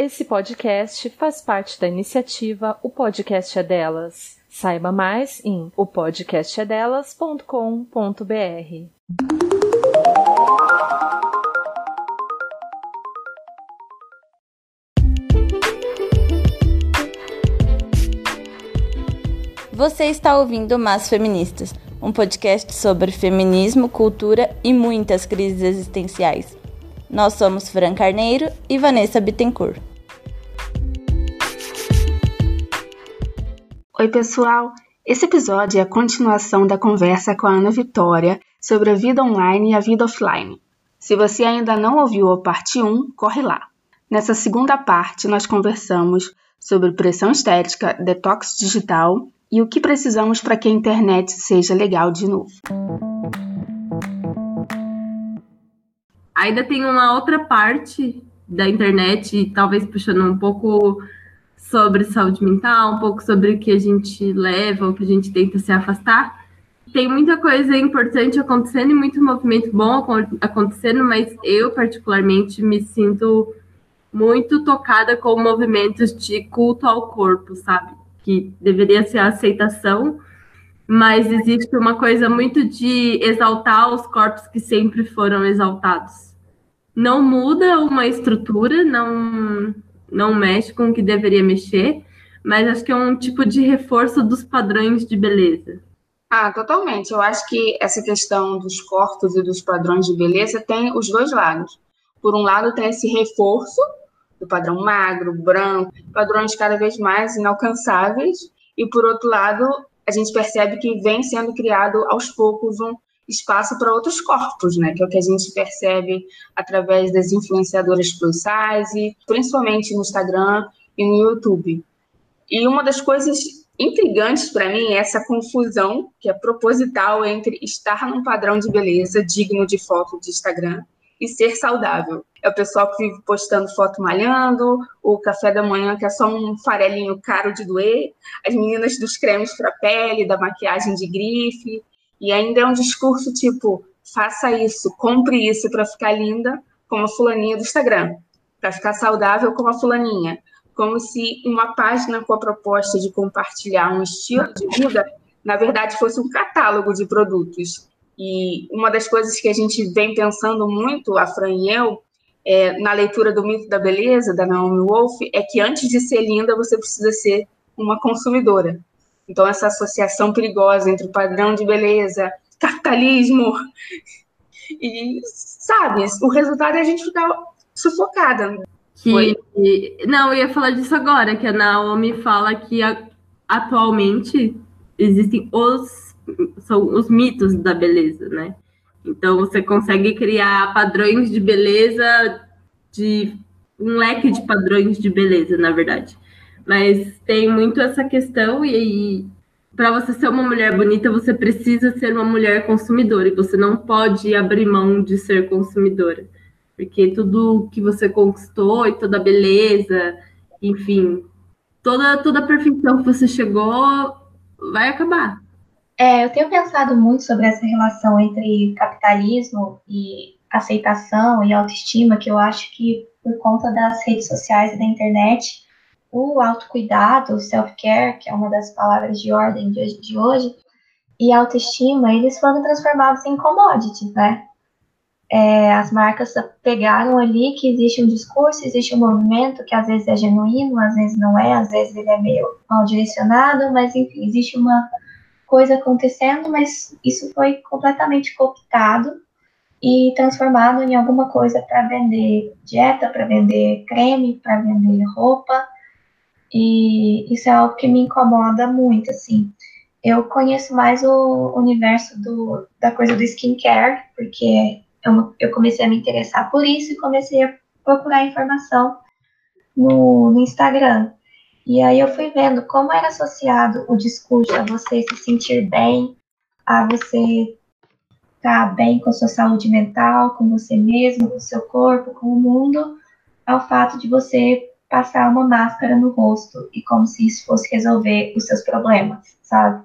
Esse podcast faz parte da iniciativa O Podcast é Delas. Saiba mais em opodcastedelas.com.br. Você está ouvindo Mas Feministas, um podcast sobre feminismo, cultura e muitas crises existenciais. Nós somos Fran Carneiro e Vanessa Bittencourt. Oi, pessoal! Esse episódio é a continuação da conversa com a Ana Vitória sobre a vida online e a vida offline. Se você ainda não ouviu a parte 1, corre lá. Nessa segunda parte, nós conversamos sobre pressão estética, detox digital e o que precisamos para que a internet seja legal de novo. Ainda tem uma outra parte da internet, talvez puxando um pouco sobre saúde mental, um pouco sobre o que a gente leva, o que a gente tenta se afastar. Tem muita coisa importante acontecendo e muito movimento bom acontecendo, mas eu, particularmente, me sinto muito tocada com movimentos de culto ao corpo, sabe? Que deveria ser a aceitação, mas existe uma coisa muito de exaltar os corpos que sempre foram exaltados. Não muda uma estrutura, não não mexe com o que deveria mexer, mas acho que é um tipo de reforço dos padrões de beleza. Ah, totalmente. Eu acho que essa questão dos corpos e dos padrões de beleza tem os dois lados. Por um lado, tem esse reforço do padrão magro, branco, padrões cada vez mais inalcançáveis, e por outro lado, a gente percebe que vem sendo criado aos poucos um espaço para outros corpos, né? Que é o que a gente percebe através das influenciadoras plus size, principalmente no Instagram e no YouTube. E uma das coisas intrigantes para mim é essa confusão que é proposital entre estar num padrão de beleza digno de foto de Instagram e ser saudável. É o pessoal que vive postando foto malhando, o café da manhã que é só um farelinho caro de doer, as meninas dos cremes para pele, da maquiagem de grife, e ainda é um discurso tipo: faça isso, compre isso para ficar linda, como a fulaninha do Instagram, para ficar saudável, como a fulaninha. Como se uma página com a proposta de compartilhar um estilo de vida, na verdade, fosse um catálogo de produtos. E uma das coisas que a gente vem pensando muito, a Fran e eu, é, na leitura do Mito da Beleza, da Naomi Wolf, é que antes de ser linda, você precisa ser uma consumidora. Então, essa associação perigosa entre o padrão de beleza, capitalismo, e, sabe, o resultado é a gente ficar sufocada. Que, não, eu ia falar disso agora, que a Naomi fala que a, atualmente existem os, são os mitos da beleza, né? Então, você consegue criar padrões de beleza, de um leque de padrões de beleza, na verdade. Mas tem muito essa questão, e aí, para você ser uma mulher bonita, você precisa ser uma mulher consumidora, e você não pode abrir mão de ser consumidora. Porque tudo que você conquistou e toda a beleza, enfim, toda, toda a perfeição que você chegou vai acabar. É, eu tenho pensado muito sobre essa relação entre capitalismo e aceitação e autoestima, que eu acho que por conta das redes sociais e da internet, o autocuidado, o self-care, que é uma das palavras de ordem de, de hoje, e autoestima, eles foram transformados em commodities, né? É, as marcas pegaram ali que existe um discurso, existe um movimento que às vezes é genuíno, às vezes não é, às vezes ele é meio mal direcionado, mas enfim, existe uma coisa acontecendo, mas isso foi completamente cooptado e transformado em alguma coisa para vender dieta, para vender creme, para vender roupa, e isso é algo que me incomoda muito, assim. Eu conheço mais o universo do, da coisa do skincare, porque eu, eu comecei a me interessar por isso e comecei a procurar informação no, no Instagram. E aí eu fui vendo como era associado o discurso a você se sentir bem, a você estar tá bem com a sua saúde mental, com você mesmo, com o seu corpo, com o mundo, ao fato de você passar uma máscara no rosto e como se isso fosse resolver os seus problemas, sabe?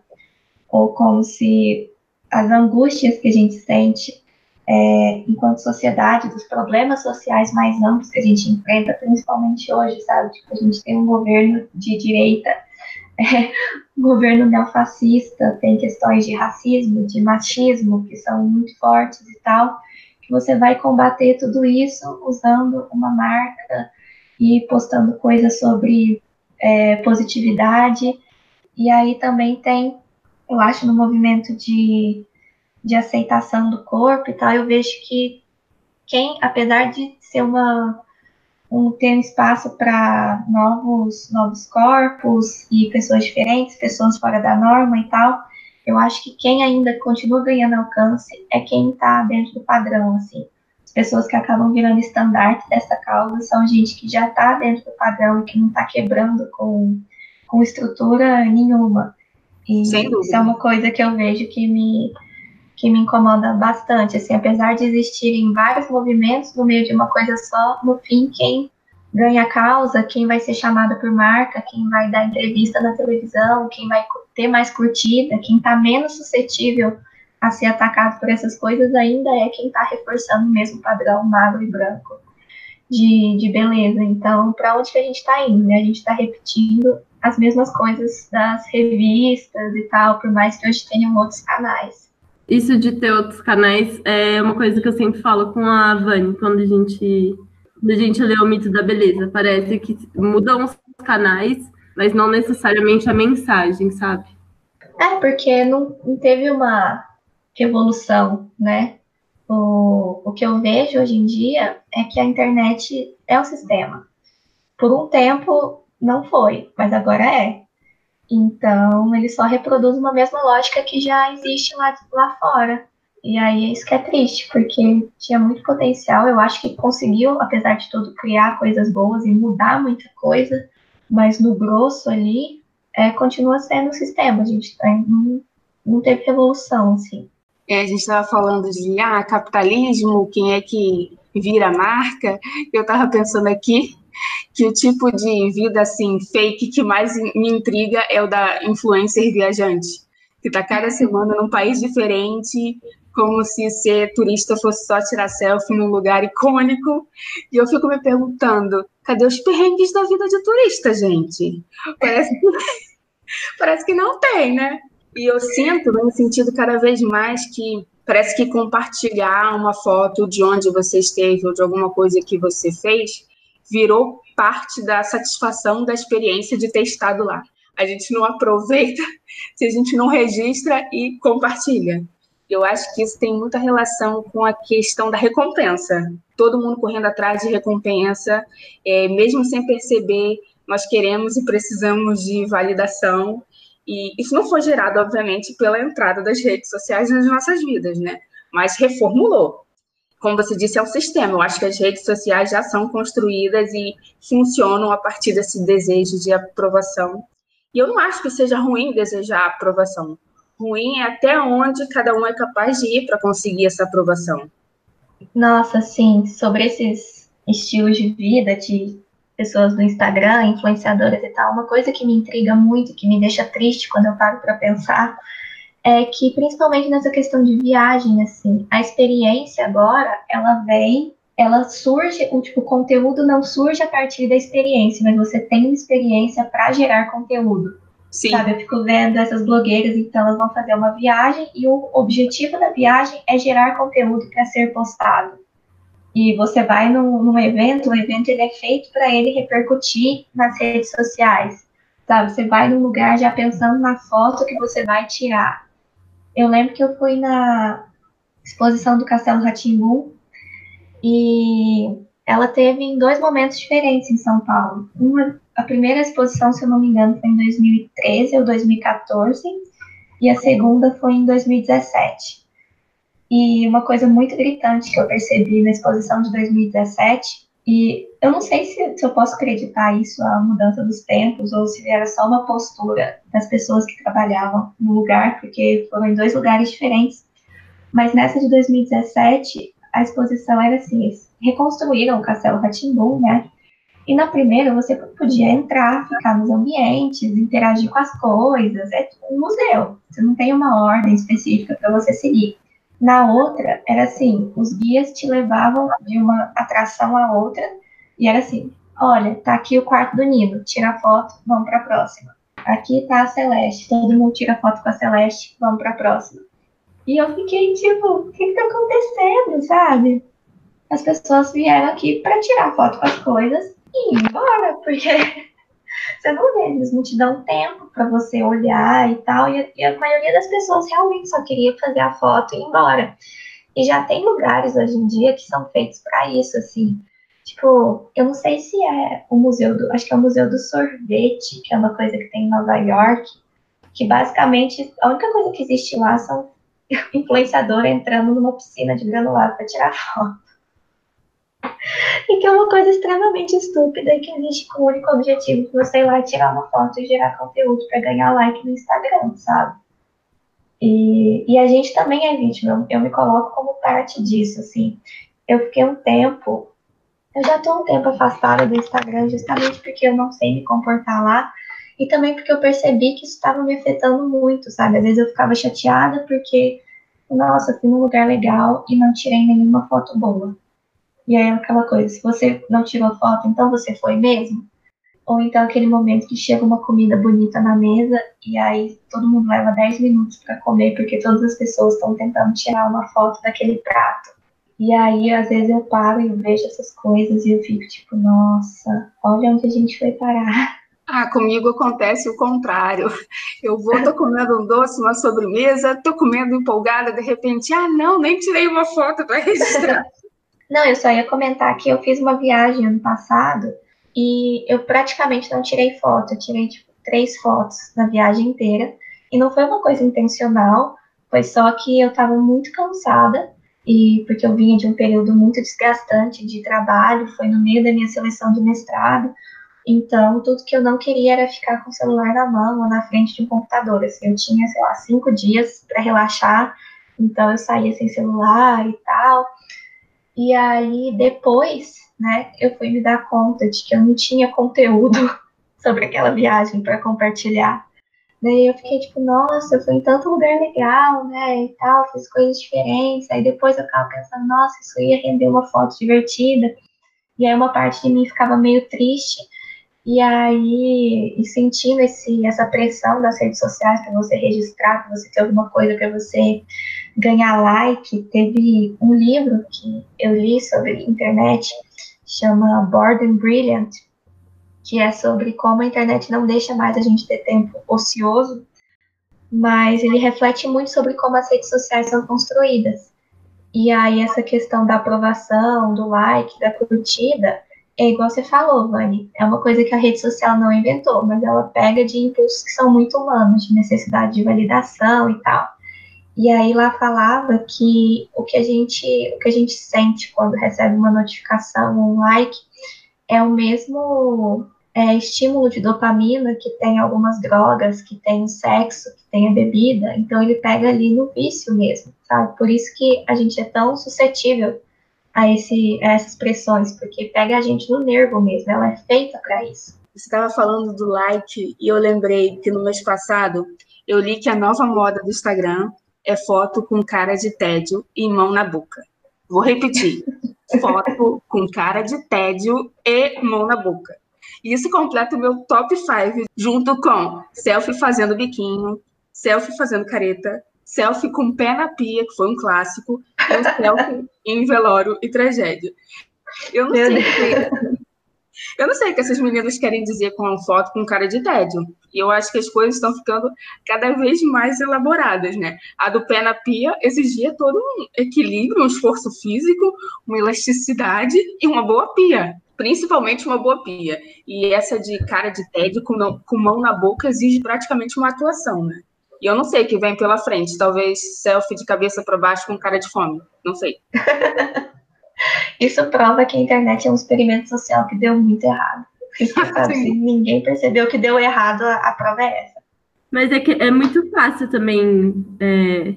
Ou como se as angústias que a gente sente é, enquanto sociedade, dos problemas sociais mais amplos que a gente enfrenta, principalmente hoje, sabe? Tipo, a gente tem um governo de direita, é, um governo neofascista, tem questões de racismo, de machismo, que são muito fortes e tal, que você vai combater tudo isso usando uma marca e postando coisas sobre é, positividade. E aí também tem, eu acho, no movimento de de aceitação do corpo e tal, eu vejo que quem, apesar de ser uma um, ter um espaço para novos novos corpos e pessoas diferentes, pessoas fora da norma e tal, eu acho que quem ainda continua ganhando alcance é quem está dentro do padrão, assim. As pessoas que acabam virando estandarte dessa causa são gente que já está dentro do padrão e que não está quebrando com, com estrutura nenhuma. E isso é uma coisa que eu vejo que me que me incomoda bastante, assim, apesar de existirem vários movimentos no meio de uma coisa só, no fim, quem ganha a causa, quem vai ser chamada por marca, quem vai dar entrevista na televisão, quem vai ter mais curtida, quem está menos suscetível a ser atacado por essas coisas, ainda é quem está reforçando o mesmo padrão magro e branco de, de beleza. Então, para onde que a gente está indo? Né? A gente está repetindo as mesmas coisas das revistas e tal, por mais que hoje tenham outros canais isso de ter outros canais é uma coisa que eu sempre falo com a Vani, quando a gente, quando a gente lê o mito da beleza. Parece que mudam os canais, mas não necessariamente a mensagem, sabe? É, porque não, não teve uma revolução, né? O, o que eu vejo hoje em dia é que a internet é o sistema. Por um tempo não foi, mas agora é. Então, ele só reproduz uma mesma lógica que já existe lá, lá fora. E aí é isso que é triste, porque tinha muito potencial. Eu acho que conseguiu, apesar de tudo, criar coisas boas e mudar muita coisa, mas no grosso ali, é, continua sendo o sistema. A gente tá, não, não teve revolução, assim. É, a gente estava falando de ah, capitalismo, quem é que vira marca. Eu estava pensando aqui que o tipo de vida assim fake que mais me intriga é o da influencer viajante, que está cada semana num país diferente, como se ser turista fosse só tirar selfie num lugar icônico. E eu fico me perguntando, cadê os perrengues da vida de turista, gente? Parece que, parece que não tem, né? E eu sinto, no sentido cada vez mais que parece que compartilhar uma foto de onde você esteve ou de alguma coisa que você fez virou parte da satisfação da experiência de ter estado lá. A gente não aproveita se a gente não registra e compartilha. Eu acho que isso tem muita relação com a questão da recompensa. Todo mundo correndo atrás de recompensa, é, mesmo sem perceber, nós queremos e precisamos de validação. E isso não foi gerado, obviamente, pela entrada das redes sociais nas nossas vidas, né? Mas reformulou como você disse, é o sistema. Eu acho que as redes sociais já são construídas e funcionam a partir desse desejo de aprovação. E eu não acho que seja ruim desejar aprovação. Ruim é até onde cada um é capaz de ir para conseguir essa aprovação. Nossa, sim, sobre esses estilos de vida de pessoas do Instagram, influenciadoras e tal, uma coisa que me intriga muito, que me deixa triste quando eu paro para pensar, é que principalmente nessa questão de viagem, assim, a experiência agora, ela vem, ela surge, o tipo, o conteúdo não surge a partir da experiência, mas você tem uma experiência para gerar conteúdo. Sim. Sabe, eu fico vendo essas blogueiras, então elas vão fazer uma viagem e o objetivo da viagem é gerar conteúdo para ser postado. E você vai num, num evento, o evento ele é feito para ele repercutir nas redes sociais. Sabe, você vai num lugar já pensando na foto que você vai tirar eu lembro que eu fui na exposição do Castelo Ratimbum e ela teve em dois momentos diferentes em São Paulo. Uma, a primeira exposição, se eu não me engano, foi em 2013 ou 2014 e a segunda foi em 2017. E uma coisa muito gritante que eu percebi na exposição de 2017 e eu não sei se, se, eu posso acreditar isso à mudança dos tempos ou se era só uma postura das pessoas que trabalhavam no lugar, porque foram em dois lugares diferentes. Mas nessa de 2017, a exposição era assim: eles reconstruíram o Castelo Ratimbum, né? E na primeira você podia entrar, ficar nos ambientes, interagir com as coisas, é um museu. Você não tem uma ordem específica para você seguir. Na outra, era assim, os guias te levavam de uma atração a outra, e era assim, olha, tá aqui o quarto do Nino, tira foto, vamos para a próxima. Aqui tá a Celeste, todo mundo tira foto com a Celeste, vamos para a próxima. E eu fiquei tipo, o que, que tá acontecendo, sabe? As pessoas vieram aqui para tirar foto com as coisas e ir embora, porque você não vê, eles não te dão tempo para você olhar e tal. E, e, a maioria das pessoas realmente só queria fazer a foto e ir embora. E já tem lugares hoje em dia que são feitos para isso, assim. Tipo, eu não sei se é o museu do. Acho que é o Museu do Sorvete, que é uma coisa que tem em Nova York. Que basicamente a única coisa que existe lá são influenciador entrando numa piscina de granulado para tirar foto. E que é uma coisa extremamente estúpida que existe com o único objetivo de você ir lá tirar uma foto e gerar conteúdo para ganhar like no Instagram, sabe? E, e a gente também é vítima, eu, eu me coloco como parte disso, assim. Eu fiquei um tempo, eu já tô um tempo afastada do Instagram justamente porque eu não sei me comportar lá e também porque eu percebi que isso estava me afetando muito, sabe? Às vezes eu ficava chateada porque, nossa, fui num lugar legal e não tirei nenhuma foto boa. E aí aquela coisa, se você não tirou foto, então você foi mesmo? Ou então aquele momento que chega uma comida bonita na mesa e aí todo mundo leva 10 minutos para comer porque todas as pessoas estão tentando tirar uma foto daquele prato. E aí, às vezes, eu paro e vejo essas coisas e eu fico tipo, nossa, olha onde a gente foi parar. Ah, comigo acontece o contrário. Eu vou, tô comendo um doce, uma sobremesa, tô comendo empolgada, de repente, ah, não, nem tirei uma foto para registrar. Não, eu só ia comentar que eu fiz uma viagem ano passado e eu praticamente não tirei foto. Eu tirei tipo, três fotos na viagem inteira. E não foi uma coisa intencional, foi só que eu estava muito cansada e porque eu vinha de um período muito desgastante de trabalho, foi no meio da minha seleção de mestrado. Então, tudo que eu não queria era ficar com o celular na mão ou na frente de um computador. Assim, eu tinha, sei lá, cinco dias para relaxar, então eu saía sem celular e tal. E aí, depois, né, eu fui me dar conta de que eu não tinha conteúdo sobre aquela viagem para compartilhar. Daí eu fiquei tipo, nossa, eu fui em tanto lugar legal, né, e tal, fiz coisas diferentes. Aí depois eu ficava pensando, nossa, isso ia render uma foto divertida. E aí uma parte de mim ficava meio triste. E aí, e sentindo esse, essa pressão das redes sociais para você registrar, para você ter alguma coisa para você ganhar like, teve um livro que eu li sobre internet, chama Bored and Brilliant, que é sobre como a internet não deixa mais a gente ter tempo ocioso, mas ele reflete muito sobre como as redes sociais são construídas. E aí essa questão da aprovação, do like, da curtida, é igual você falou, Vani, é uma coisa que a rede social não inventou, mas ela pega de impulsos que são muito humanos, de necessidade de validação e tal. E aí lá falava que o que a gente, o que a gente sente quando recebe uma notificação, um like, é o mesmo é, estímulo de dopamina que tem algumas drogas, que tem o sexo, que tem a bebida. Então ele pega ali no vício mesmo, sabe? Por isso que a gente é tão suscetível a, esse, a essas pressões, porque pega a gente no nervo mesmo, ela é feita para isso. Você estava falando do like e eu lembrei que no mês passado eu li que a nova moda do Instagram é foto com cara de tédio e mão na boca. Vou repetir: foto com cara de tédio e mão na boca. Isso completa o meu top 5, junto com selfie fazendo biquinho, selfie fazendo careta, selfie com pé na pia, que foi um clássico, um selfie em velório e tragédia. Eu não meu sei. Deus. Eu não sei o que essas meninas querem dizer com a foto com cara de tédio. E eu acho que as coisas estão ficando cada vez mais elaboradas, né? A do pé na pia exigia todo um equilíbrio, um esforço físico, uma elasticidade e uma boa pia. Principalmente uma boa pia. E essa de cara de tédio com, não, com mão na boca exige praticamente uma atuação, né? E eu não sei o que vem pela frente. Talvez selfie de cabeça para baixo com cara de fome. Não sei. Isso prova que a internet é um experimento social que deu muito errado. Sabe, se ninguém percebeu que deu errado, a, prova é essa. Mas é que é muito fácil também. É,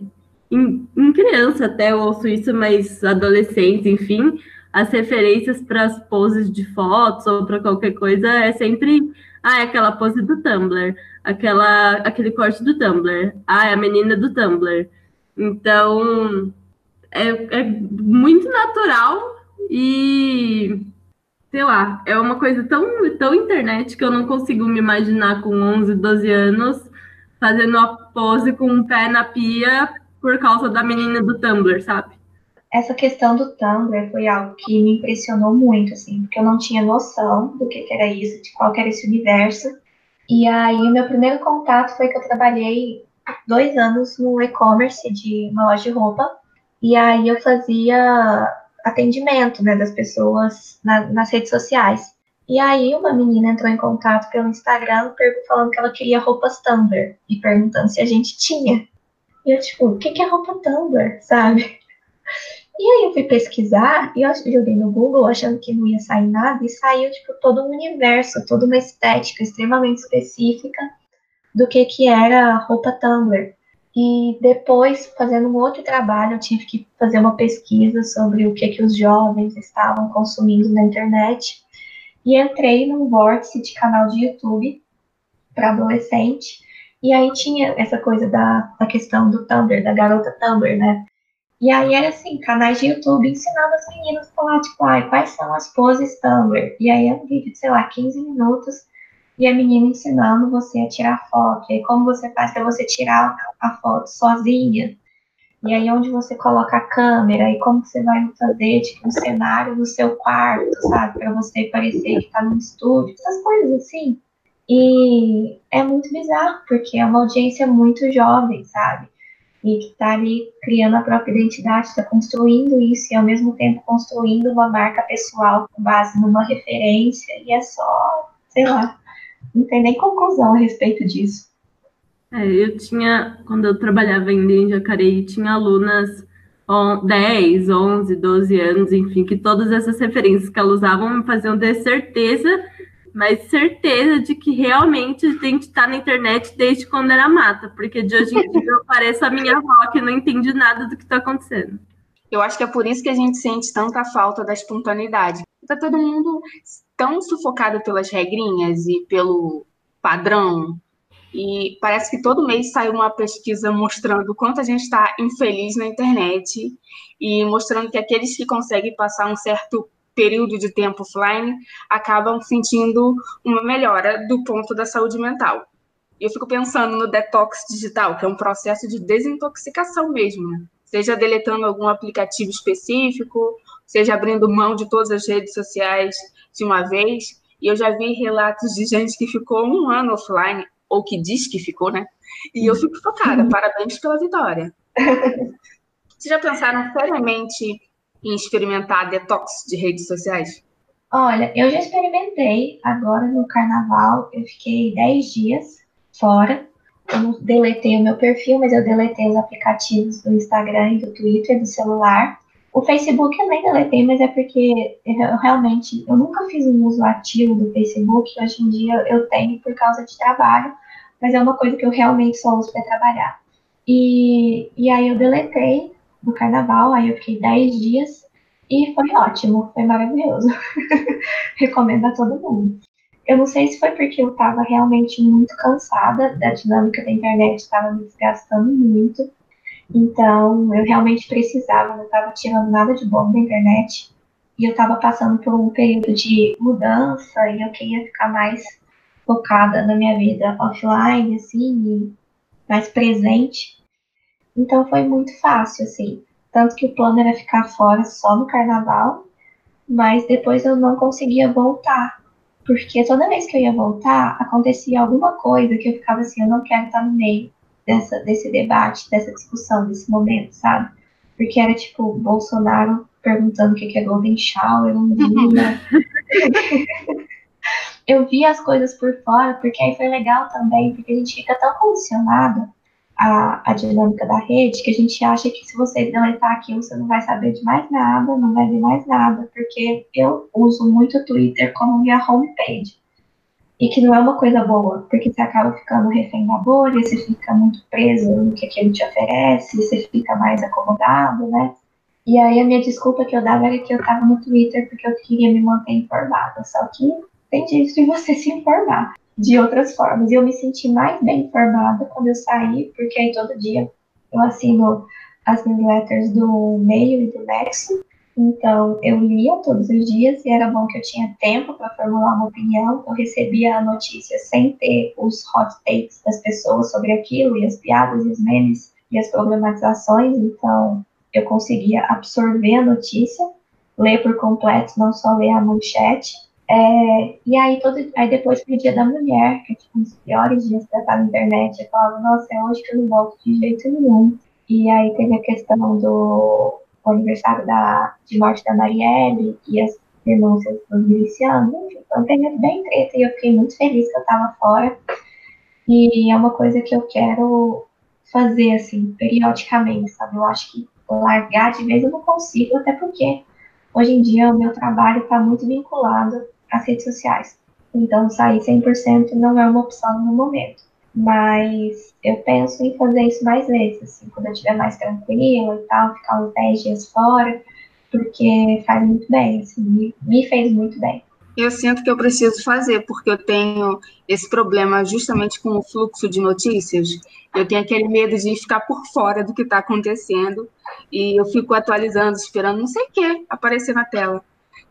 em, em, criança até eu ouço isso, mas adolescentes, enfim, as referências para as poses de fotos ou para qualquer coisa é sempre ah, é aquela pose do Tumblr, aquela, aquele corte do Tumblr, ah, é a menina do Tumblr. Então, é, é muito natural e sei lá, é uma coisa tão, tão internet que eu não consigo me imaginar com 11, 12 anos fazendo a pose com um pé na pia por causa da menina do Tumblr, sabe? Essa questão do Tumblr foi algo que me impressionou muito, assim, porque eu não tinha noção do que, que era isso, de qual era esse universo. E aí, o meu primeiro contato foi que eu trabalhei dois anos no e-commerce de uma loja de roupa. E aí, eu fazia atendimento né, das pessoas na, nas redes sociais. E aí uma menina entrou em contato pelo Instagram falando que ela queria roupas Tumblr e perguntando se a gente tinha. E eu, tipo, o que, é roupa Tumblr, sabe? E aí eu fui pesquisar e eu joguei no Google achando que não ia sair nada e saiu, tipo, todo um universo, toda uma estética extremamente específica do que que era roupa Tumblr. E depois, fazendo um outro trabalho, eu tive que fazer uma pesquisa sobre o que que os jovens estavam consumindo na internet e entrei num vórtice de canal de YouTube para adolescente. E aí tinha essa coisa da, da questão do Tumblr, da garota Tumblr, né? E aí era assim, canais de YouTube ensinando as meninas a falar, tipo, ai, quais são as poses Tumblr? E aí é um vídeo de, sei lá, 15 minutos, e a menina ensinando você a tirar foto. E aí como você faz para você tirar a foto sozinha? E aí onde você coloca a câmera e como você vai fazer tipo um cenário no seu quarto, sabe, para você parecer que está no estúdio, essas coisas assim. E é muito bizarro porque é uma audiência muito jovem, sabe? E que está ali criando a própria identidade, está construindo isso e ao mesmo tempo construindo uma marca pessoal com base numa referência e é só, sei lá, não tem nem conclusão a respeito disso. É, eu tinha, quando eu trabalhava ainda em Jacareí, tinha alunas 10, 11, 12 anos, enfim, que todas essas referências que elas usavam me faziam ter certeza, mas certeza de que realmente a gente está na internet desde quando era mata, porque de hoje em dia eu pareço a minha avó que não entende nada do que está acontecendo. Eu acho que é por isso que a gente sente tanta falta da espontaneidade. Está todo mundo tão sufocado pelas regrinhas e pelo padrão e parece que todo mês sai uma pesquisa mostrando quanto a gente está infeliz na internet e mostrando que aqueles que conseguem passar um certo período de tempo offline acabam sentindo uma melhora do ponto da saúde mental. E eu fico pensando no detox digital, que é um processo de desintoxicação mesmo, né? seja deletando algum aplicativo específico, seja abrindo mão de todas as redes sociais de uma vez. E eu já vi relatos de gente que ficou um ano offline ou que diz que ficou, né? E eu fico focada. Uhum. Parabéns pela vitória. Vocês já pensaram seriamente em experimentar detox de redes sociais? Olha, eu já experimentei agora no carnaval. Eu fiquei 10 dias fora. Eu deletei o meu perfil, mas eu deletei os aplicativos do Instagram e do Twitter do celular. O Facebook eu nem deletei, mas é porque eu realmente eu nunca fiz um uso ativo do Facebook. Hoje em dia eu tenho por causa de trabalho, mas é uma coisa que eu realmente só uso para trabalhar. E, e aí eu deletei no carnaval, aí eu fiquei 10 dias e foi ótimo, foi maravilhoso. Recomendo a todo mundo. Eu não sei se foi porque eu estava realmente muito cansada da dinâmica da internet, estava me desgastando muito. Então, eu realmente precisava, não estava tirando nada de bom da internet. E eu estava passando por um período de mudança e eu queria ficar mais focada na minha vida offline, assim, mais presente. Então foi muito fácil, assim. Tanto que o plano era ficar fora só no carnaval, mas depois eu não conseguia voltar. Porque toda vez que eu ia voltar, acontecia alguma coisa que eu ficava assim, eu não quero estar no meio dessa, desse debate, dessa discussão, desse momento, sabe? Porque era tipo Bolsonaro perguntando o que é Golden Shower, eu não via. eu vi as coisas por fora, porque aí foi legal também, porque a gente fica tão condicionado à, à dinâmica da rede que a gente acha que se você deletar aquilo, você não vai saber de mais nada, não vai ver mais nada, porque eu uso muito o Twitter como minha homepage e que não é uma coisa boa, porque você acaba ficando refém da bolha, você fica muito preso no que aquilo te oferece, você fica mais acomodado, né? E aí a minha desculpa que eu dava era que eu tava no Twitter porque eu queria me manter informada, só que tem jeito de você se informar de outras formas. E eu me senti mais bem informada quando eu saí, porque aí todo dia eu assino as newsletters do Meio e do Nexo. Então, eu lia todos os dias e era bom que eu tinha tempo para formular uma opinião. Eu recebia a notícia sem ter os hot takes das pessoas sobre aquilo, e as piadas e os memes e as problematizações. Então, eu conseguia absorver a notícia, ler por completo, não só ler a manchete. É, e aí, todo, aí depois pro dia da mulher, que é tipo um dos piores dias para estar na internet, eu falava, nossa, é hoje que eu não volto de jeito nenhum. E aí teve a questão do aniversário da, de morte da Marielle e as denúncias dos milicianos, então teve bem treta e eu fiquei muito feliz que eu estava fora. E é uma coisa que eu quero fazer, assim, periodicamente, sabe? Eu acho que largar de vez eu não consigo, até porque hoje em dia o meu trabalho está muito vinculado às redes sociais. Então, sair 100% não é uma opção no momento. Mas eu penso em fazer isso mais vezes, assim, quando eu estiver mais tranquila e tal, ficar uns 10 dias fora, porque faz muito bem, assim, me fez muito bem. Eu sinto que eu preciso fazer, porque eu tenho esse problema justamente com o fluxo de notícias. Eu tenho aquele medo de ficar por fora do que está acontecendo e eu fico atualizando, esperando não sei o que aparecer na tela.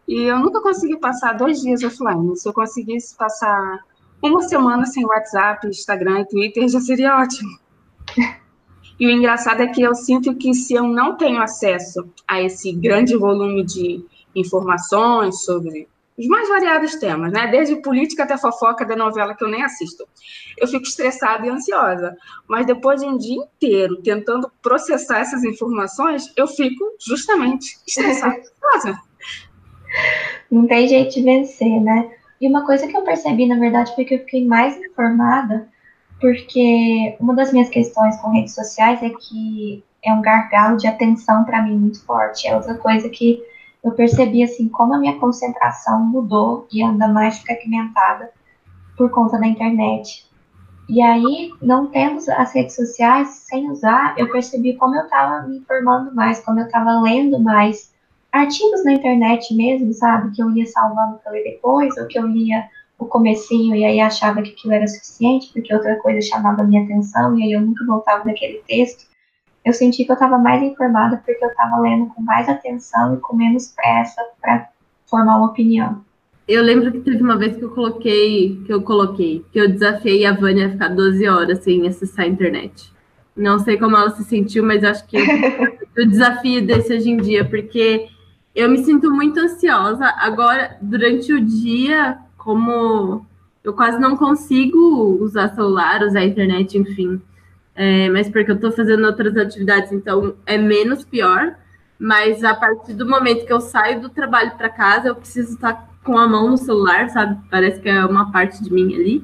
E eu nunca consegui passar dois dias offline. Se eu conseguisse passar uma semana sem WhatsApp, Instagram e Twitter já seria ótimo. E o engraçado é que eu sinto que se eu não tenho acesso a esse grande volume de informações sobre os mais variados temas, né? Desde política até fofoca da novela que eu nem assisto. Eu fico estressada e ansiosa. Mas depois de um dia inteiro tentando processar essas informações, eu fico justamente estressada e ansiosa. Não tem jeito de vencer, né? E uma coisa que eu percebi, na verdade, foi que eu fiquei mais informada, porque uma das minhas questões com redes sociais é que é um gargalo de atenção para mim muito forte. É outra coisa que eu percebi assim como a minha concentração mudou e anda mais fragmentada por conta da internet. E aí, não tendo as redes sociais, sem usar, eu percebi como eu estava me informando mais, como eu estava lendo mais artigos na internet mesmo, sabe? Que eu ia salvando para ler depois, ou que eu lia o comecinho e aí achava que aquilo era suficiente, porque outra coisa chamava a minha atenção, e aí eu nunca voltava naquele texto eu senti que eu estava mais informada porque eu estava lendo com mais atenção e com menos pressa para formar uma opinião. Eu lembro que teve uma vez que eu coloquei, que eu coloquei, que eu desafiei a Vânia a ficar 12 horas sem acessar a internet. Não sei como ela se sentiu, mas acho que o desafio desse hoje em dia, porque eu me sinto muito ansiosa. Agora, durante o dia, como eu quase não consigo usar celular, usar internet, enfim é, mas porque eu estou fazendo outras atividades, então é menos pior. Mas a partir do momento que eu saio do trabalho para casa, eu preciso estar com a mão no celular, sabe? Parece que é uma parte de mim ali.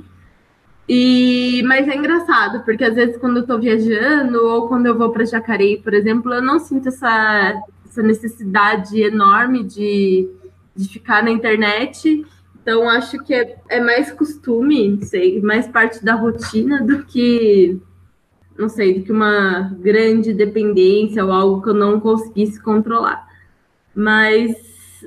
E, mas é engraçado, porque às vezes quando eu estou viajando ou quando eu vou para Jacareí, por exemplo, eu não sinto essa, essa necessidade enorme de, de ficar na internet. Então, acho que é, é mais costume, não sei, mais parte da rotina do que não sei, do que uma grande dependência ou algo que eu não conseguisse controlar. Mas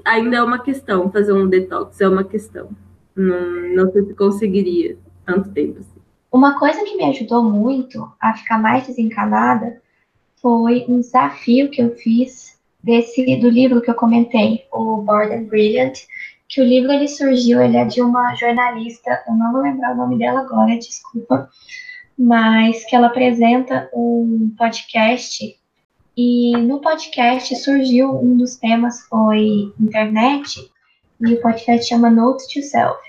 ainda é uma questão, fazer um detox é uma questão. Não, não sei se conseguiria tanto tempo assim. Uma coisa que me ajudou muito a ficar mais desencanada foi um desafio que eu fiz desse do livro que eu comentei, o Bored and Brilliant, que o livro ele surgiu, ele é de uma jornalista, eu não vou lembrar o nome dela agora, desculpa, mas que ela apresenta um podcast e no podcast surgiu um dos temas foi internet e o podcast chama Note to Self.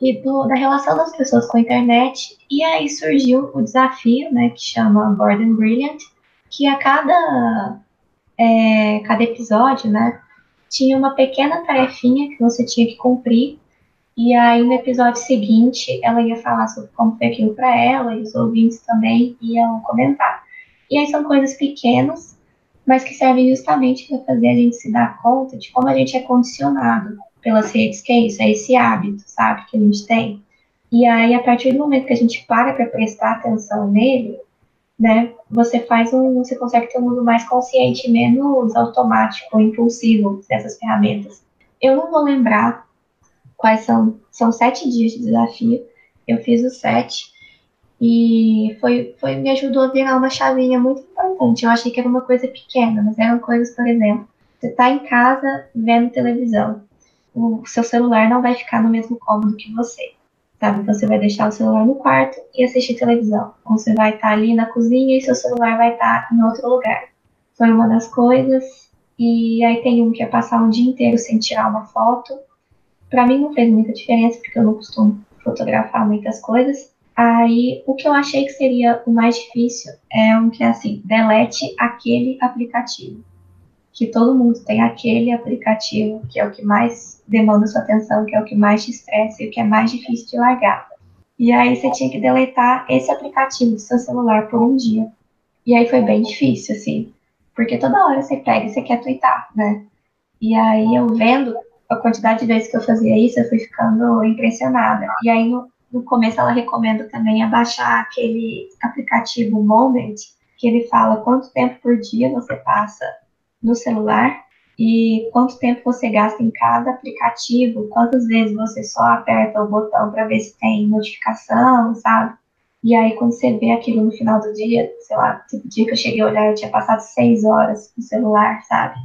E do, da relação das pessoas com a internet e aí surgiu o desafio né que chama Gordon Brilliant que a cada é, cada episódio né tinha uma pequena tarefinha que você tinha que cumprir e aí, no episódio seguinte, ela ia falar sobre como foi aquilo para ela, e os ouvintes também iam comentar. E aí, são coisas pequenas, mas que servem justamente para fazer a gente se dar conta de como a gente é condicionado pelas redes, que é isso, é esse hábito, sabe, que a gente tem. E aí, a partir do momento que a gente para para prestar atenção nele, né, você faz um, você consegue ter um uso mais consciente, menos automático, impulsivo dessas ferramentas. Eu não vou lembrar quais são. São sete dias de desafio. Eu fiz os sete. E foi, foi, me ajudou a virar uma chavinha muito importante. Eu achei que era uma coisa pequena, mas eram coisas, por exemplo, você está em casa vendo televisão. O seu celular não vai ficar no mesmo cômodo que você. Sabe? Você vai deixar o celular no quarto e assistir televisão. Ou você vai estar tá ali na cozinha e seu celular vai estar tá em outro lugar. Foi uma das coisas. E aí tem um que é passar um dia inteiro sem tirar uma foto. Para mim não fez muita diferença, porque eu não costumo fotografar muitas coisas. Aí, o que eu achei que seria o mais difícil é um que é assim, delete aquele aplicativo. Que todo mundo tem aquele aplicativo que é o que mais demanda sua atenção, que é o que mais te estressa e o que é mais difícil de largar. E aí você tinha que deletar esse aplicativo do seu celular por um dia. E aí foi bem difícil, assim, porque toda hora você pega e você quer twittar, né? E aí eu vendo a quantidade de vezes que eu fazia isso, eu fui ficando impressionada. E aí no, no começo ela recomenda também abaixar aquele aplicativo Moment, que ele fala quanto tempo por dia você passa no celular e quanto tempo você gasta em cada aplicativo, quantas vezes você só aperta o botão para ver se tem notificação, sabe? E aí, quando você vê aquilo no final do dia, sei lá, tipo, dia que eu cheguei a olhar, eu tinha passado seis horas no celular, sabe?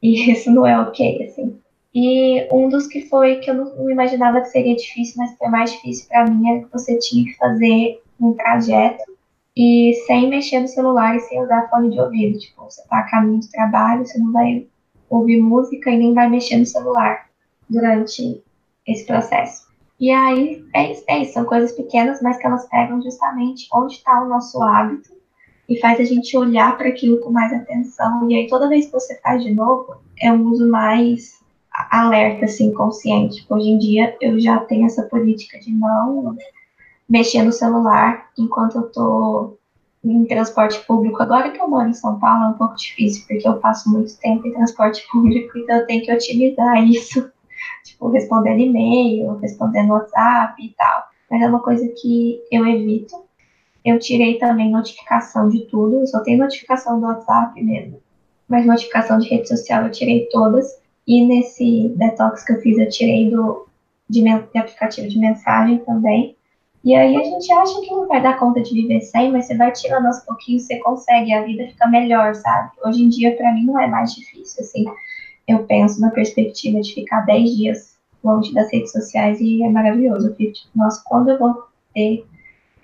E isso não é ok, assim. E um dos que foi que eu não imaginava que seria difícil, mas foi mais difícil para mim é que você tinha que fazer um trajeto e sem mexer no celular e sem usar fone de ouvido. Tipo, você tá a caminho do trabalho, você não vai ouvir música e nem vai mexer no celular durante esse processo. E aí, é isso, é isso, são coisas pequenas, mas que elas pegam justamente onde está o nosso hábito e faz a gente olhar para aquilo com mais atenção. E aí, toda vez que você faz de novo, é um uso mais alerta, assim, consciente. Hoje em dia eu já tenho essa política de não mexer no celular enquanto eu tô em transporte público. Agora que eu moro em São Paulo é um pouco difícil, porque eu passo muito tempo em transporte público, então eu tenho que otimizar isso. Tipo, respondendo e-mail, respondendo WhatsApp e tal. Mas é uma coisa que eu evito. Eu tirei também notificação de tudo, só tenho notificação do WhatsApp mesmo. Mas notificação de rede social eu tirei todas e nesse detox que eu fiz, eu tirei do, de, de aplicativo de mensagem também. E aí a gente acha que não vai dar conta de viver sem, mas você vai tirando aos pouquinhos, você consegue, a vida fica melhor, sabe? Hoje em dia, para mim, não é mais difícil, assim. Eu penso na perspectiva de ficar 10 dias longe das redes sociais e é maravilhoso. Eu fico tipo, nossa, quando eu vou ter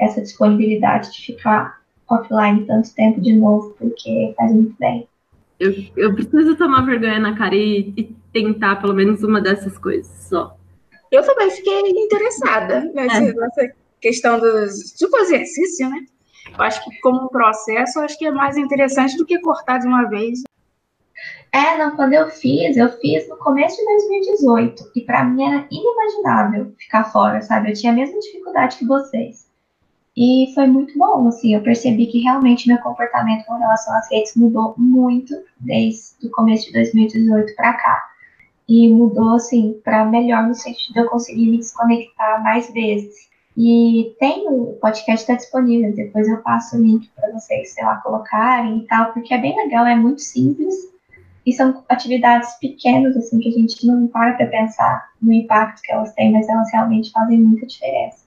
essa disponibilidade de ficar offline tanto tempo de novo, porque faz muito bem. Eu, eu preciso tomar vergonha na cara e, e tentar pelo menos uma dessas coisas só. Eu também fiquei interessada nessa, é. nessa questão dos, tipo exercício, né? Eu acho que como um processo, acho que é mais interessante do que cortar de uma vez. É, não, quando eu fiz, eu fiz no começo de 2018 e para mim era inimaginável ficar fora, sabe? Eu tinha a mesma dificuldade que vocês. E foi muito bom, assim, eu percebi que realmente meu comportamento com relação às redes mudou muito desde o começo de 2018 para cá. E mudou, assim, para melhor no sentido de eu conseguir me desconectar mais vezes. E tem o podcast está disponível, depois eu passo o link para vocês, sei lá, colocarem e tal, porque é bem legal, é muito simples. E são atividades pequenas, assim, que a gente não para para pensar no impacto que elas têm, mas elas realmente fazem muita diferença.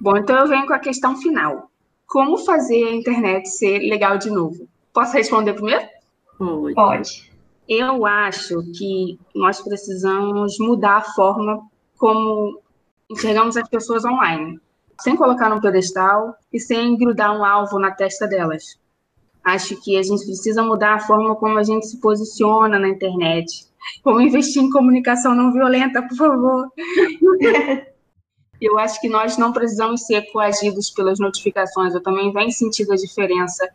Bom, então eu venho com a questão final. Como fazer a internet ser legal de novo? Posso responder primeiro? Pode. Pode. Eu acho que nós precisamos mudar a forma como enxergamos as pessoas online, sem colocar no pedestal e sem grudar um alvo na testa delas. Acho que a gente precisa mudar a forma como a gente se posiciona na internet. Como investir em comunicação não violenta, por favor. Eu acho que nós não precisamos ser coagidos pelas notificações. Eu também venho sentindo a diferença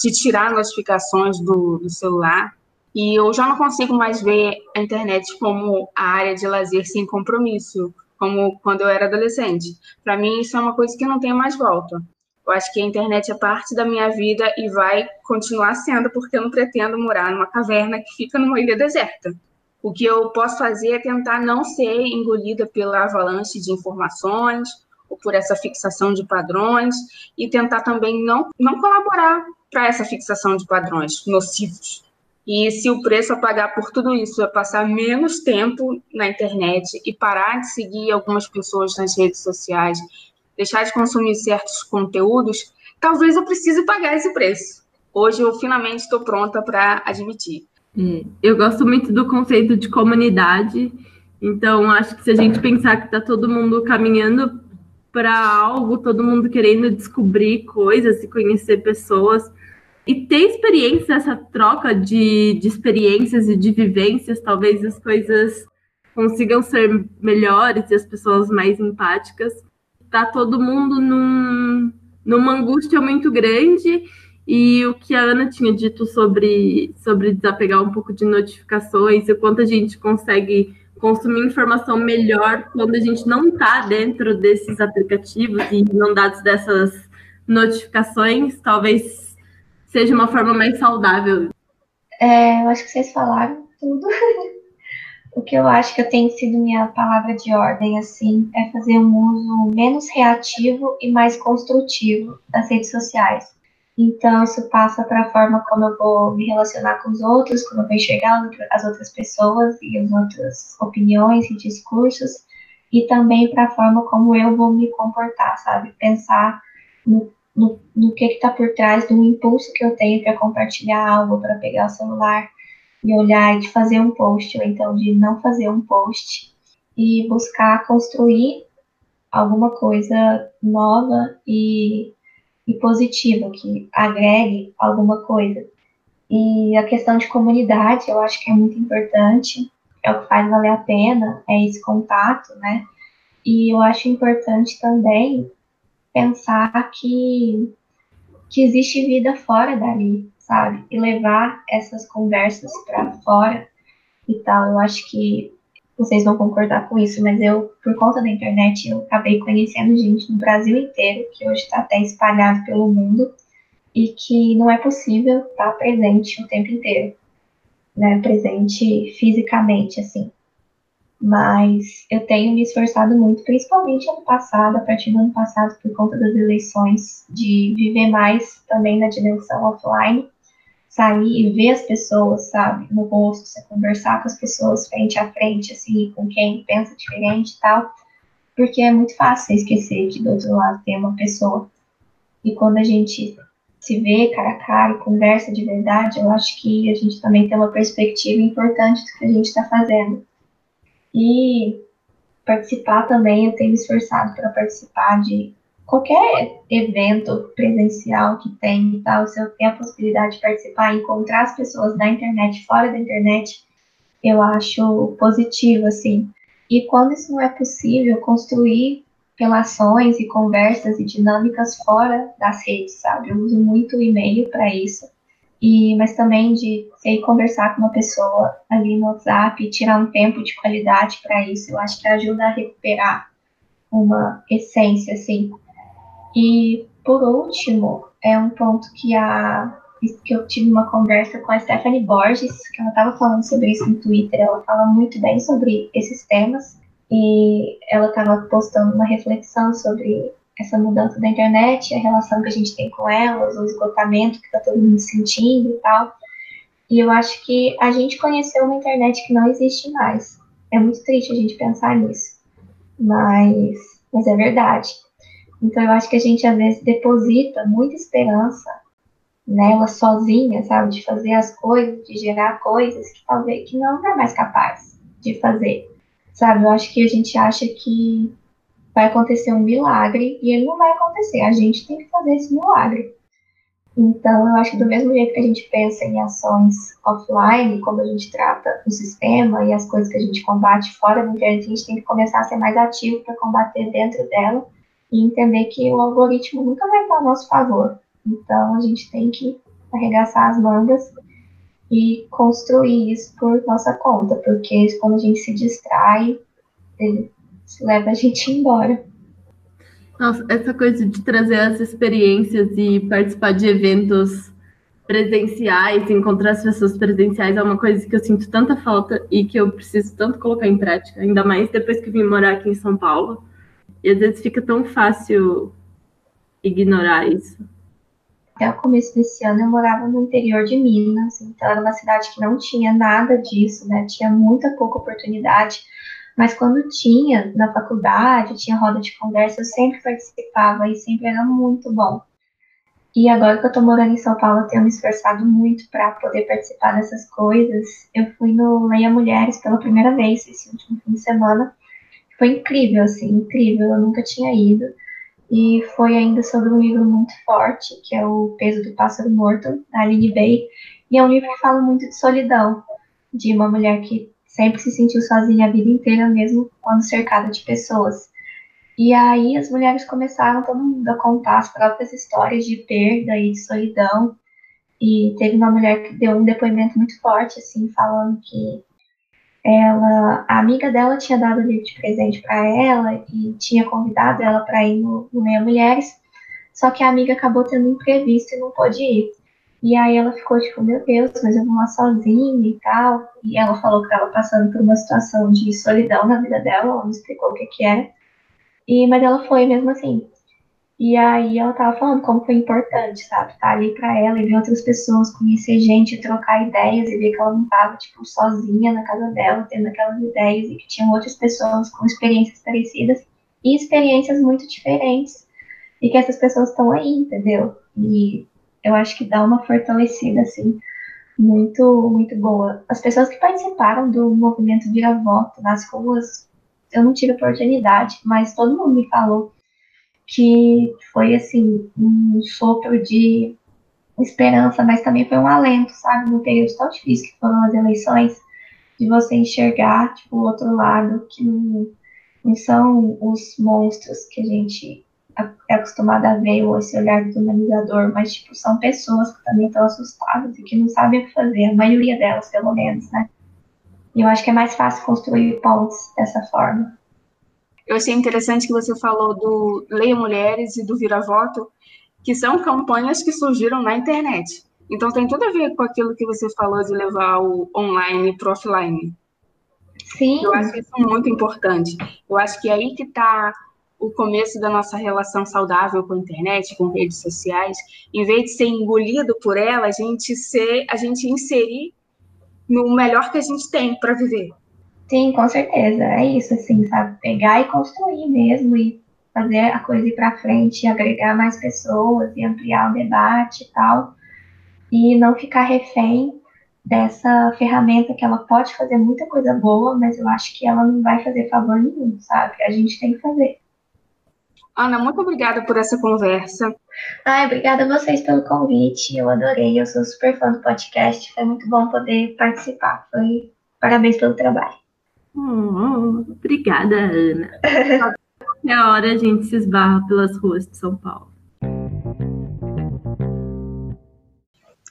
de tirar notificações do, do celular. E eu já não consigo mais ver a internet como a área de lazer sem compromisso, como quando eu era adolescente. Para mim, isso é uma coisa que não tem mais volta. Eu acho que a internet é parte da minha vida e vai continuar sendo, porque eu não pretendo morar numa caverna que fica numa ilha deserta. O que eu posso fazer é tentar não ser engolida pela avalanche de informações ou por essa fixação de padrões e tentar também não, não colaborar para essa fixação de padrões nocivos. E se o preço a pagar por tudo isso é passar menos tempo na internet e parar de seguir algumas pessoas nas redes sociais deixar de consumir certos conteúdos, talvez eu precise pagar esse preço. Hoje eu finalmente estou pronta para admitir. É, eu gosto muito do conceito de comunidade, então acho que se a gente pensar que está todo mundo caminhando para algo, todo mundo querendo descobrir coisas e conhecer pessoas, e ter experiência, essa troca de, de experiências e de vivências, talvez as coisas consigam ser melhores e as pessoas mais empáticas. Tá todo mundo num, numa angústia muito grande e o que a Ana tinha dito sobre, sobre desapegar um pouco de notificações o quanto a gente consegue consumir informação melhor quando a gente não está dentro desses aplicativos e inundados dessas notificações, talvez seja uma forma mais saudável. É, eu acho que vocês falaram tudo. o que eu acho que tem sido minha palavra de ordem, assim, é fazer um uso menos reativo e mais construtivo das redes sociais. Então, isso passa para a forma como eu vou me relacionar com os outros, como eu vou enxergar as outras pessoas e as outras opiniões e discursos, e também para a forma como eu vou me comportar, sabe? Pensar no, no, no que está por trás do impulso que eu tenho para compartilhar algo, para pegar o celular e olhar e de fazer um post, ou então de não fazer um post, e buscar construir alguma coisa nova e e positiva, que agregue alguma coisa. E a questão de comunidade, eu acho que é muito importante, é o que faz valer a pena, é esse contato, né? E eu acho importante também pensar que, que existe vida fora dali, sabe? E levar essas conversas para fora e tal. Eu acho que vocês vão concordar com isso, mas eu, por conta da internet, eu acabei conhecendo gente no Brasil inteiro, que hoje está até espalhado pelo mundo, e que não é possível estar presente o tempo inteiro, né? Presente fisicamente, assim. Mas eu tenho me esforçado muito, principalmente ano passado, a partir do ano passado, por conta das eleições, de viver mais também na dimensão offline sair e ver as pessoas, sabe, no rosto, você conversar com as pessoas frente a frente, assim, com quem pensa diferente e tal, porque é muito fácil esquecer que do outro lado tem uma pessoa. E quando a gente se vê cara a cara e conversa de verdade, eu acho que a gente também tem uma perspectiva importante do que a gente está fazendo. E participar também, eu tenho me esforçado para participar de qualquer evento presencial que tem e tal, se eu tenho a possibilidade de participar, encontrar as pessoas da internet, fora da internet, eu acho positivo, assim. E quando isso não é possível, construir relações e conversas e dinâmicas fora das redes, sabe? Eu uso muito o e-mail para isso. E, mas também de sei, conversar com uma pessoa ali no WhatsApp tirar um tempo de qualidade para isso, eu acho que ajuda a recuperar uma essência, assim, e por último, é um ponto que a que eu tive uma conversa com a Stephanie Borges, que ela estava falando sobre isso no Twitter. Ela fala muito bem sobre esses temas e ela estava postando uma reflexão sobre essa mudança da internet, a relação que a gente tem com elas, o esgotamento que está todo mundo sentindo e tal. E eu acho que a gente conheceu uma internet que não existe mais. É muito triste a gente pensar nisso, mas, mas é verdade. Então eu acho que a gente às vezes deposita muita esperança nela sozinha, sabe, de fazer as coisas, de gerar coisas que talvez que não é mais capaz de fazer. Sabe, eu acho que a gente acha que vai acontecer um milagre e ele não vai acontecer. A gente tem que fazer esse milagre. Então, eu acho que do mesmo jeito que a gente pensa em ações offline, quando a gente trata o sistema e as coisas que a gente combate fora da internet, a gente tem que começar a ser mais ativo para combater dentro dela e entender que o algoritmo nunca vai estar a nosso favor. Então a gente tem que arregaçar as mangas e construir isso por nossa conta, porque quando a gente se distrai, ele leva a gente embora. Nossa, essa coisa de trazer as experiências e participar de eventos presenciais, encontrar as pessoas presenciais é uma coisa que eu sinto tanta falta e que eu preciso tanto colocar em prática, ainda mais depois que vim morar aqui em São Paulo. E às vezes fica tão fácil ignorar isso. Até o começo desse ano eu morava no interior de Minas, então era uma cidade que não tinha nada disso, né? Tinha muita pouca oportunidade. Mas quando tinha na faculdade, tinha roda de conversa, eu sempre participava e sempre era muito bom. E agora que eu tô morando em São Paulo, eu tenho me esforçado muito para poder participar dessas coisas. Eu fui no Leia Mulheres pela primeira vez esse último fim de semana. Foi incrível, assim, incrível. Eu nunca tinha ido. E foi ainda sobre um livro muito forte, que é O Peso do Pássaro Morto, da Aline Bay. E é um livro que fala muito de solidão, de uma mulher que sempre se sentiu sozinha a vida inteira, mesmo quando cercada de pessoas. E aí as mulheres começaram todo mundo a contar as próprias histórias de perda e de solidão. E teve uma mulher que deu um depoimento muito forte, assim, falando que ela, a amiga dela tinha dado o livro de presente para ela e tinha convidado ela para ir no, no Meia Mulheres, só que a amiga acabou tendo um imprevisto e não pôde ir. E aí ela ficou tipo, meu Deus, mas eu vou lá sozinha e tal. E ela falou que estava passando por uma situação de solidão na vida dela, ela não explicou o que que era. E, mas ela foi mesmo assim. E aí ela tava falando como foi importante, sabe? Estar tá ali para ela e ver outras pessoas, conhecer gente, trocar ideias e ver que ela não tava, tipo, sozinha na casa dela, tendo aquelas ideias e que tinham outras pessoas com experiências parecidas e experiências muito diferentes. E que essas pessoas estão aí, entendeu? E eu acho que dá uma fortalecida, assim, muito, muito boa. As pessoas que participaram do movimento Vira Voto nas ruas eu não tive oportunidade, mas todo mundo me falou que foi assim um sopro de esperança, mas também foi um alento, sabe, no período tão difícil que foram as eleições, de você enxergar tipo o outro lado que não, não são os monstros que a gente é acostumado a ver ou esse olhar humanizador, mas tipo são pessoas que também estão assustadas e que não sabem o que fazer, a maioria delas pelo menos, né? E eu acho que é mais fácil construir pontes dessa forma. Eu achei interessante que você falou do Leia Mulheres e do Vira Voto, que são campanhas que surgiram na internet. Então tem tudo a ver com aquilo que você falou de levar o online para o offline. Sim. Eu acho isso muito importante. Eu acho que é aí que está o começo da nossa relação saudável com a internet, com redes sociais. Em vez de ser engolido por ela, a gente ser, a gente inserir no melhor que a gente tem para viver. Sim, com certeza. É isso, assim, sabe? Pegar e construir mesmo e fazer a coisa ir para frente, agregar mais pessoas e ampliar o debate e tal. E não ficar refém dessa ferramenta que ela pode fazer muita coisa boa, mas eu acho que ela não vai fazer favor nenhum, sabe? A gente tem que fazer. Ana, muito obrigada por essa conversa. Ai, obrigada a vocês pelo convite. Eu adorei. Eu sou super fã do podcast. Foi muito bom poder participar. Foi parabéns pelo trabalho. Oh, obrigada, Ana. Qualquer hora a gente se esbarra pelas ruas de São Paulo.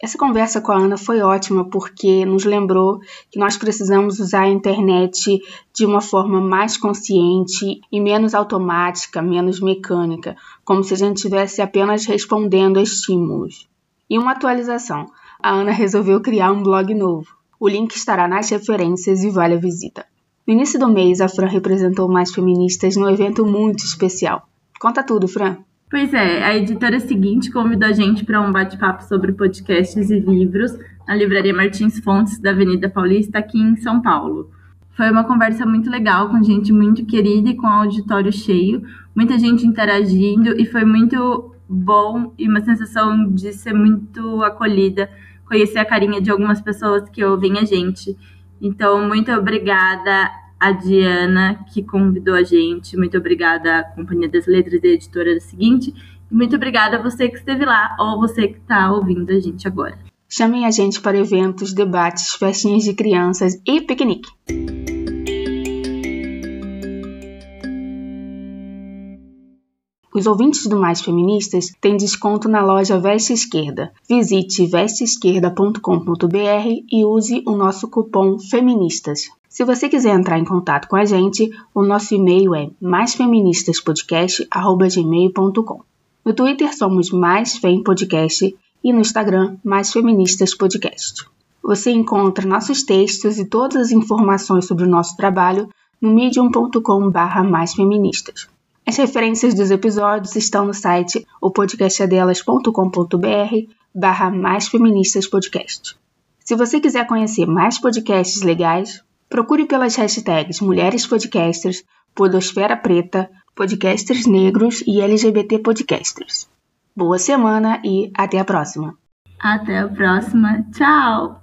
Essa conversa com a Ana foi ótima porque nos lembrou que nós precisamos usar a internet de uma forma mais consciente e menos automática, menos mecânica, como se a gente estivesse apenas respondendo a estímulos. E uma atualização: a Ana resolveu criar um blog novo. O link estará nas referências e vale a visita. No início do mês, a Fran representou mais feministas num evento muito especial. Conta tudo, Fran. Pois é, a editora seguinte convidou a gente para um bate-papo sobre podcasts e livros na Livraria Martins Fontes, da Avenida Paulista, aqui em São Paulo. Foi uma conversa muito legal, com gente muito querida e com auditório cheio, muita gente interagindo e foi muito bom e uma sensação de ser muito acolhida, conhecer a carinha de algumas pessoas que ouvem a gente. Então, muito obrigada a Diana, que convidou a gente. Muito obrigada à Companhia das Letras e Editora Seguinte. E muito obrigada a você que esteve lá ou você que está ouvindo a gente agora. Chamem a gente para eventos, debates, festinhas de crianças e piquenique. Os ouvintes do Mais Feministas têm desconto na loja Veste Esquerda. Visite vesteesquerda.com.br e use o nosso cupom FEMINISTAS. Se você quiser entrar em contato com a gente, o nosso e-mail é maisfeministaspodcast.gmail.com. No Twitter somos Mais Fem Podcast e no Instagram Mais Feministas Podcast. Você encontra nossos textos e todas as informações sobre o nosso trabalho no medium.com/barra mais feministas. As referências dos episódios estão no site opodcastadelas.com.br barra mais feministas podcast. Se você quiser conhecer mais podcasts legais, Procure pelas hashtags Mulheres Podcasters, Podosfera Preta, Podcasters Negros e LGBT Podcasters. Boa semana e até a próxima. Até a próxima. Tchau!